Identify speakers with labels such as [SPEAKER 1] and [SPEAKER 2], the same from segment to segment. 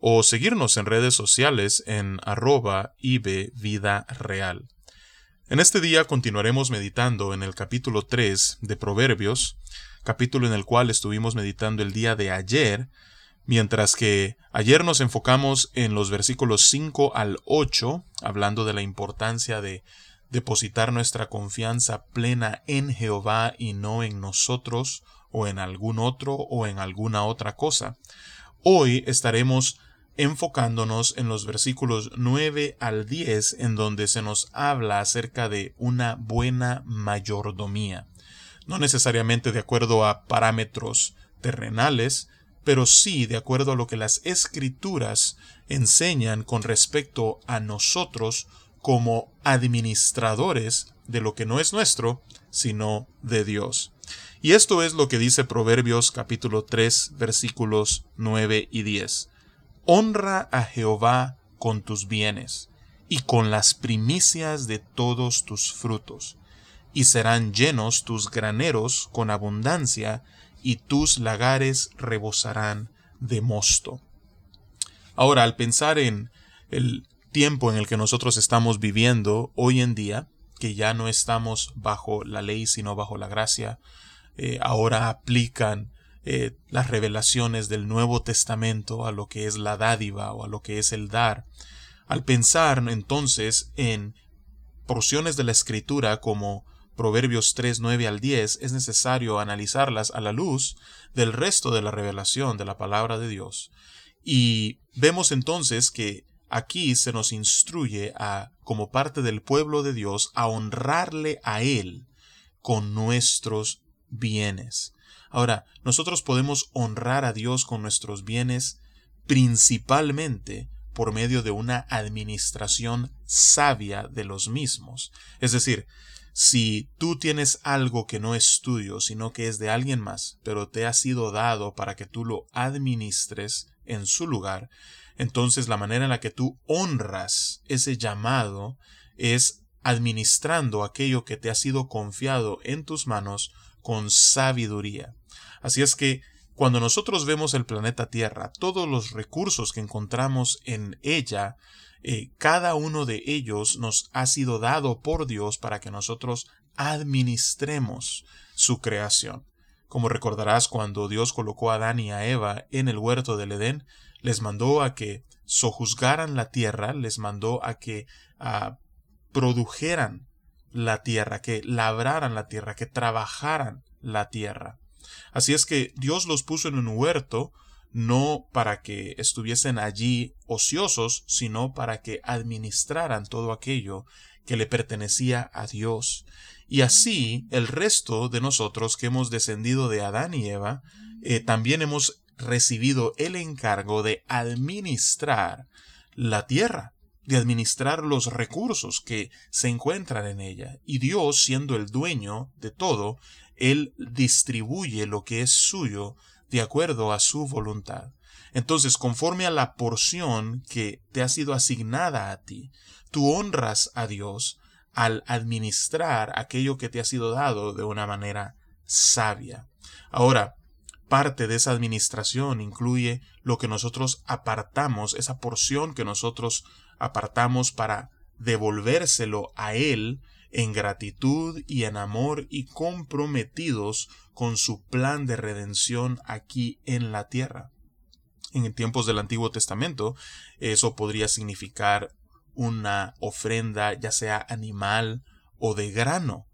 [SPEAKER 1] o seguirnos en redes sociales en arroba Vida Real. En este día continuaremos meditando en el capítulo 3 de Proverbios, capítulo en el cual estuvimos meditando el día de ayer, mientras que ayer nos enfocamos en los versículos 5 al 8, hablando de la importancia de depositar nuestra confianza plena en Jehová y no en nosotros o en algún otro o en alguna otra cosa. Hoy estaremos enfocándonos en los versículos 9 al 10 en donde se nos habla acerca de una buena mayordomía. No necesariamente de acuerdo a parámetros terrenales, pero sí de acuerdo a lo que las escrituras enseñan con respecto a nosotros como administradores de lo que no es nuestro, sino de Dios. Y esto es lo que dice Proverbios capítulo 3 versículos 9 y 10. Honra a Jehová con tus bienes y con las primicias de todos tus frutos, y serán llenos tus graneros con abundancia, y tus lagares rebosarán de mosto. Ahora, al pensar en el tiempo en el que nosotros estamos viviendo hoy en día, que ya no estamos bajo la ley sino bajo la gracia, eh, ahora aplican eh, las revelaciones del Nuevo Testamento a lo que es la dádiva o a lo que es el dar. Al pensar entonces en porciones de la Escritura como Proverbios 3, 9 al 10, es necesario analizarlas a la luz del resto de la revelación de la palabra de Dios. Y vemos entonces que aquí se nos instruye a, como parte del pueblo de Dios, a honrarle a Él con nuestros bienes. Ahora, nosotros podemos honrar a Dios con nuestros bienes principalmente por medio de una administración sabia de los mismos. Es decir, si tú tienes algo que no es tuyo, sino que es de alguien más, pero te ha sido dado para que tú lo administres en su lugar, entonces la manera en la que tú honras ese llamado es administrando aquello que te ha sido confiado en tus manos con sabiduría. Así es que cuando nosotros vemos el planeta Tierra, todos los recursos que encontramos en ella, eh, cada uno de ellos nos ha sido dado por Dios para que nosotros administremos su creación. Como recordarás cuando Dios colocó a Adán y a Eva en el huerto del Edén, les mandó a que sojuzgaran la tierra, les mandó a que ah, produjeran la tierra, que labraran la tierra, que trabajaran la tierra. Así es que Dios los puso en un huerto no para que estuviesen allí ociosos, sino para que administraran todo aquello que le pertenecía a Dios. Y así el resto de nosotros que hemos descendido de Adán y Eva, eh, también hemos recibido el encargo de administrar la tierra, de administrar los recursos que se encuentran en ella. Y Dios, siendo el dueño de todo, él distribuye lo que es suyo de acuerdo a su voluntad. Entonces, conforme a la porción que te ha sido asignada a ti, tú honras a Dios al administrar aquello que te ha sido dado de una manera sabia. Ahora, parte de esa administración incluye lo que nosotros apartamos, esa porción que nosotros apartamos para devolvérselo a Él en gratitud y en amor y comprometidos con su plan de redención aquí en la tierra. En tiempos del Antiguo Testamento, eso podría significar una ofrenda ya sea animal o de grano.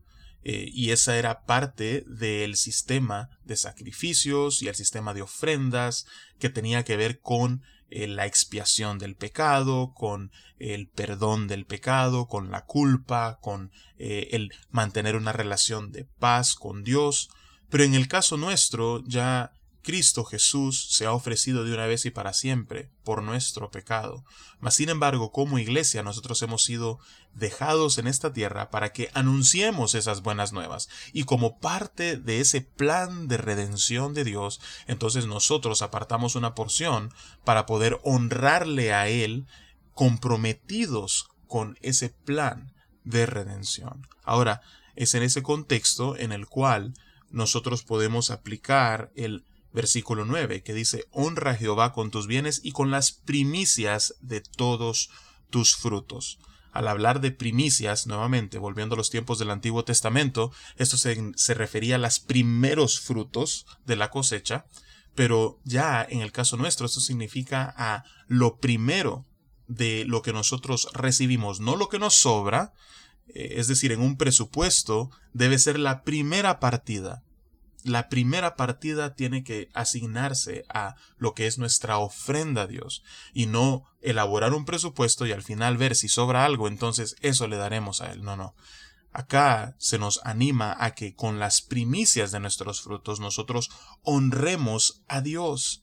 [SPEAKER 1] Eh, y esa era parte del sistema de sacrificios y el sistema de ofrendas que tenía que ver con eh, la expiación del pecado, con el perdón del pecado, con la culpa, con eh, el mantener una relación de paz con Dios. Pero en el caso nuestro, ya Cristo Jesús se ha ofrecido de una vez y para siempre por nuestro pecado. Mas sin embargo, como iglesia, nosotros hemos sido dejados en esta tierra para que anunciemos esas buenas nuevas. Y como parte de ese plan de redención de Dios, entonces nosotros apartamos una porción para poder honrarle a Él comprometidos con ese plan de redención. Ahora, es en ese contexto en el cual nosotros podemos aplicar el versículo 9, que dice, honra a Jehová con tus bienes y con las primicias de todos tus frutos. Al hablar de primicias, nuevamente, volviendo a los tiempos del Antiguo Testamento, esto se, se refería a los primeros frutos de la cosecha, pero ya en el caso nuestro, esto significa a lo primero de lo que nosotros recibimos, no lo que nos sobra, eh, es decir, en un presupuesto debe ser la primera partida. La primera partida tiene que asignarse a lo que es nuestra ofrenda a Dios y no elaborar un presupuesto y al final ver si sobra algo, entonces eso le daremos a Él. No, no. Acá se nos anima a que con las primicias de nuestros frutos nosotros honremos a Dios.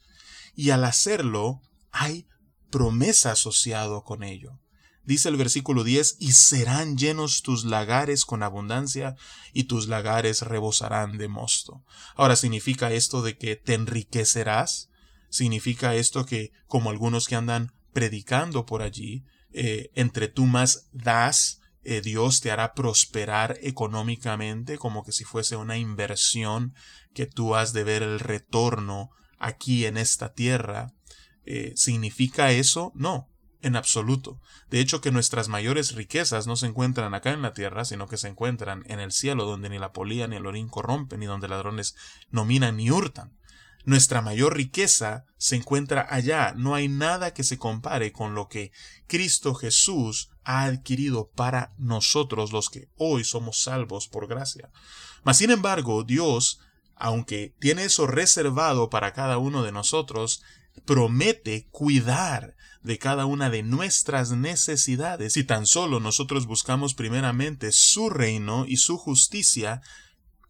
[SPEAKER 1] Y al hacerlo hay promesa asociado con ello. Dice el versículo 10, y serán llenos tus lagares con abundancia, y tus lagares rebosarán de mosto. Ahora, ¿significa esto de que te enriquecerás? ¿Significa esto que, como algunos que andan predicando por allí, eh, entre tú más das, eh, Dios te hará prosperar económicamente, como que si fuese una inversión que tú has de ver el retorno aquí en esta tierra? Eh, ¿Significa eso? No, en absoluto. De hecho, que nuestras mayores riquezas no se encuentran acá en la tierra, sino que se encuentran en el cielo, donde ni la polía ni el orín corrompen, ni donde ladrones no minan ni hurtan. Nuestra mayor riqueza se encuentra allá. No hay nada que se compare con lo que Cristo Jesús ha adquirido para nosotros los que hoy somos salvos por gracia. Mas sin embargo, Dios, aunque tiene eso reservado para cada uno de nosotros, promete cuidar de cada una de nuestras necesidades. Si tan solo nosotros buscamos primeramente su reino y su justicia,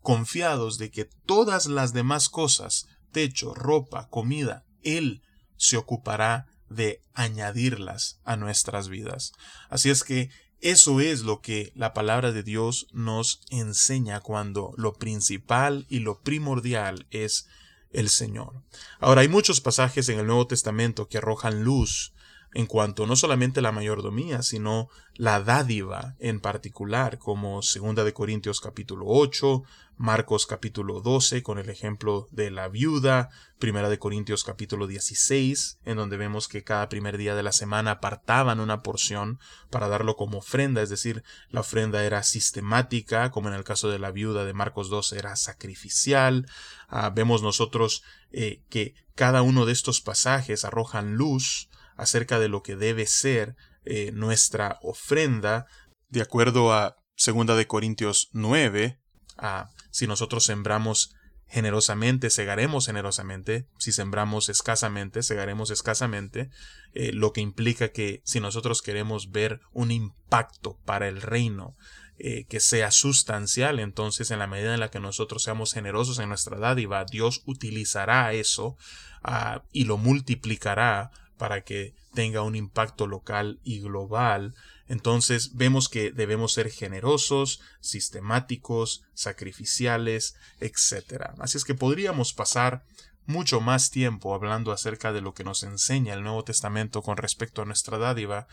[SPEAKER 1] confiados de que todas las demás cosas, techo, ropa, comida, Él se ocupará de añadirlas a nuestras vidas. Así es que eso es lo que la palabra de Dios nos enseña cuando lo principal y lo primordial es el Señor. Ahora hay muchos pasajes en el Nuevo Testamento que arrojan luz en cuanto no solamente la mayordomía, sino la dádiva en particular, como 2 de Corintios capítulo 8, Marcos capítulo 12 con el ejemplo de la viuda, Primera de Corintios capítulo 16, en donde vemos que cada primer día de la semana apartaban una porción para darlo como ofrenda, es decir, la ofrenda era sistemática, como en el caso de la viuda de Marcos 12 era sacrificial. Ah, vemos nosotros eh, que cada uno de estos pasajes arrojan luz acerca de lo que debe ser eh, nuestra ofrenda, de acuerdo a 2 de Corintios 9, a si nosotros sembramos generosamente, segaremos generosamente, si sembramos escasamente, segaremos escasamente, eh, lo que implica que si nosotros queremos ver un impacto para el reino, eh, que sea sustancial, entonces en la medida en la que nosotros seamos generosos en nuestra dádiva, Dios utilizará eso ah, y lo multiplicará para que tenga un impacto local y global. Entonces vemos que debemos ser generosos, sistemáticos, sacrificiales, etc. Así es que podríamos pasar mucho más tiempo hablando acerca de lo que nos enseña el Nuevo Testamento con respecto a nuestra dádiva,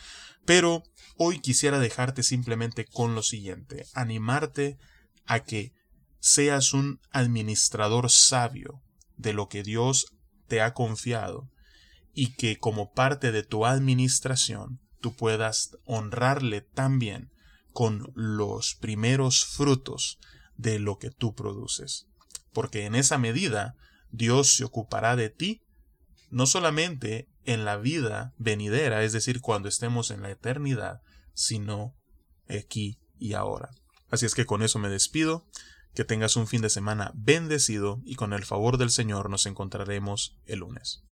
[SPEAKER 1] pero hoy quisiera dejarte simplemente con lo siguiente, animarte a que seas un administrador sabio de lo que Dios te ha confiado y que como parte de tu administración tú puedas honrarle también con los primeros frutos de lo que tú produces. Porque en esa medida Dios se ocupará de ti, no solamente en la vida venidera, es decir, cuando estemos en la eternidad, sino aquí y ahora. Así es que con eso me despido, que tengas un fin de semana bendecido y con el favor del Señor nos encontraremos el lunes.